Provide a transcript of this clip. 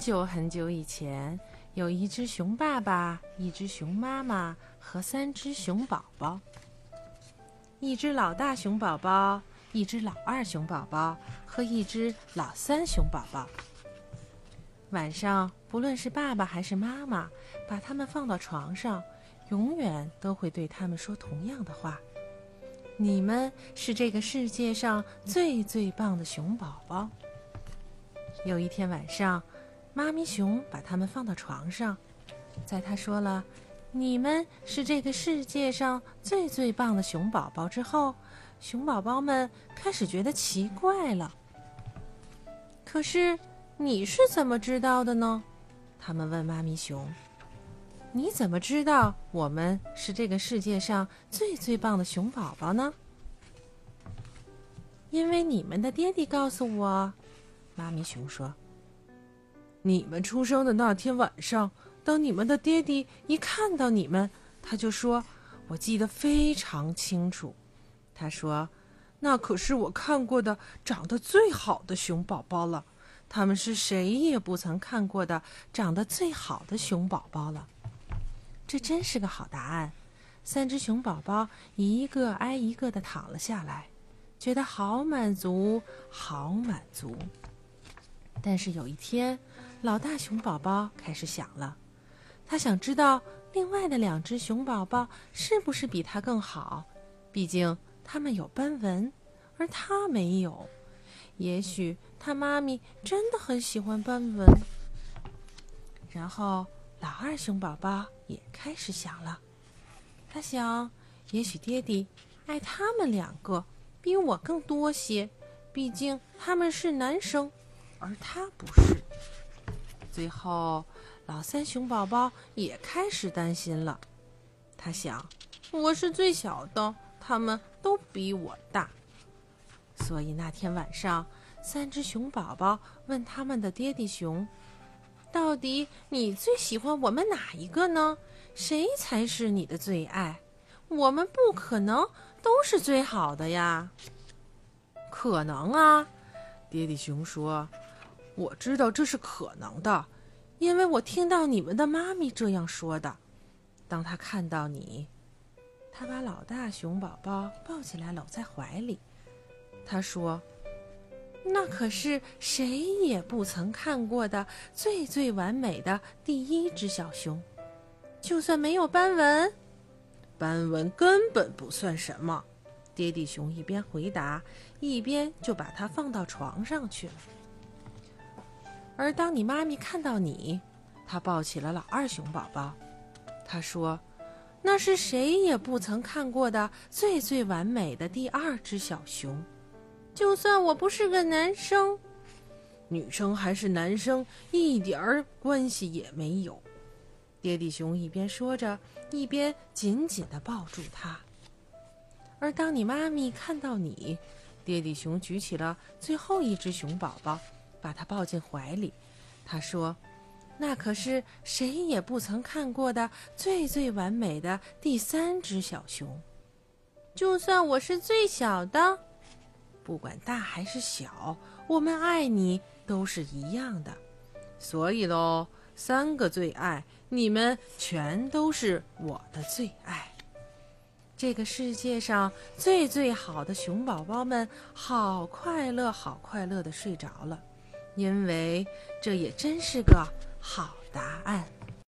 很久很久以前，有一只熊爸爸、一只熊妈妈和三只熊宝宝。一只老大熊宝宝，一只老二熊宝宝和一只老三熊宝宝。晚上，不论是爸爸还是妈妈，把他们放到床上，永远都会对他们说同样的话：“你们是这个世界上最最棒的熊宝宝。”有一天晚上，妈咪熊把它们放到床上，在他说了“你们是这个世界上最最棒的熊宝宝”之后，熊宝宝们开始觉得奇怪了。可是你是怎么知道的呢？他们问妈咪熊：“你怎么知道我们是这个世界上最最棒的熊宝宝呢？”因为你们的爹地告诉我。妈咪熊说：“你们出生的那天晚上，当你们的爹地一看到你们，他就说：‘我记得非常清楚。’他说：‘那可是我看过的长得最好的熊宝宝了。他们是谁也不曾看过的长得最好的熊宝宝了。’这真是个好答案。三只熊宝宝一个挨一个的躺了下来，觉得好满足，好满足。”但是有一天，老大熊宝宝开始想了，他想知道另外的两只熊宝宝是不是比他更好，毕竟他们有斑纹，而他没有。也许他妈咪真的很喜欢斑纹。然后老二熊宝宝也开始想了，他想，也许爹地爱他们两个比我更多些，毕竟他们是男生。而他不是。最后，老三熊宝宝也开始担心了。他想，我是最小的，他们都比我大。所以那天晚上，三只熊宝宝问他们的爹地熊：“到底你最喜欢我们哪一个呢？谁才是你的最爱？我们不可能都是最好的呀。”可能啊，爹地熊说。我知道这是可能的，因为我听到你们的妈咪这样说的。当他看到你，他把老大熊宝宝抱起来搂在怀里。他说：“那可是谁也不曾看过的最最完美的第一只小熊，就算没有斑纹，斑纹根本不算什么。”爹地熊一边回答，一边就把它放到床上去了。而当你妈咪看到你，她抱起了老二熊宝宝。她说：“那是谁也不曾看过的最最完美的第二只小熊。就算我不是个男生，女生还是男生一点儿关系也没有。”爹地熊一边说着，一边紧紧地抱住他。而当你妈咪看到你，爹地熊举起了最后一只熊宝宝。把他抱进怀里，他说：“那可是谁也不曾看过的最最完美的第三只小熊。就算我是最小的，不管大还是小，我们爱你都是一样的。所以喽，三个最爱，你们全都是我的最爱。这个世界上最最好的熊宝宝们，好快乐，好快乐的睡着了。”因为这也真是个好答案。